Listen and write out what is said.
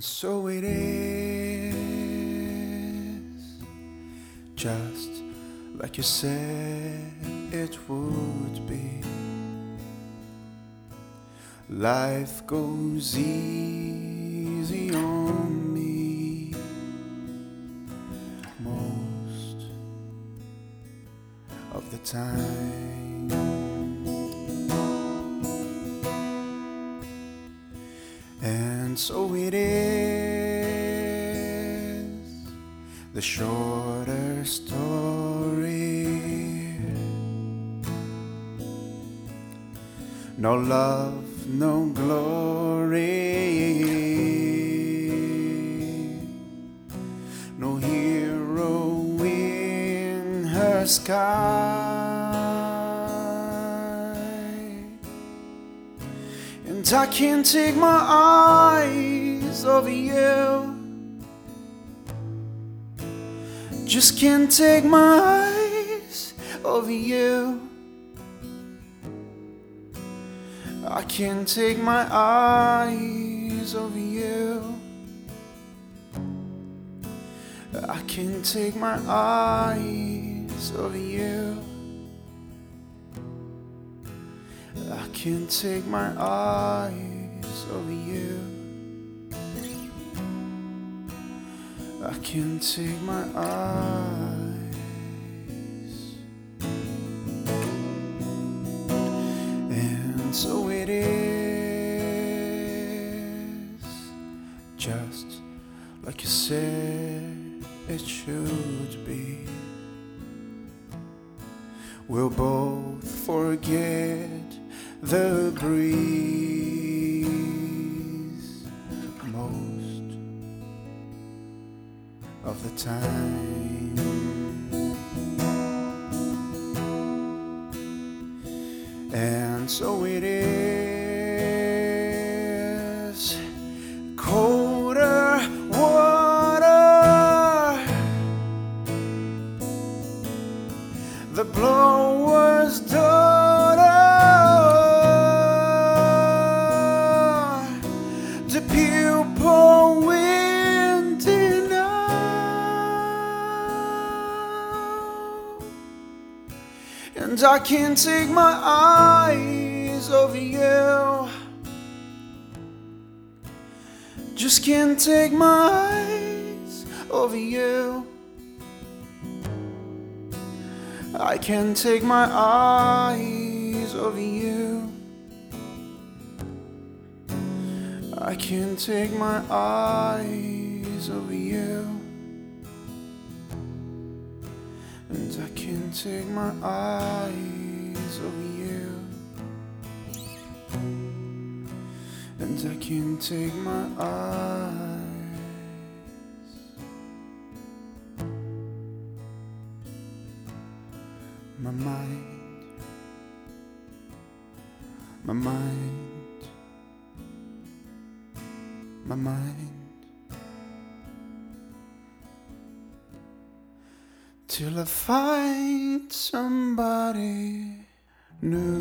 And so it is, just like you said it would be. Life goes easy on me most of the time. And so it is the shorter story. No love, no glory. No hero in her sky. I can't take my eyes off of you. Just can't take my eyes off of you. I can't take my eyes off of you. I can't take my eyes off of you. I can't take my eyes off you. I can't take my eyes. And so it is, just like you said it should be. We'll both forget the breeze most of the time. And so it is colder water. The blower's And I can't take my eyes off you. Just can't take my eyes off you. I can't take my eyes off you. I can't take my eyes off you. And I can't take my eyes off you. And I can't take my eyes. My mind, my mind, my mind. Till I find somebody new.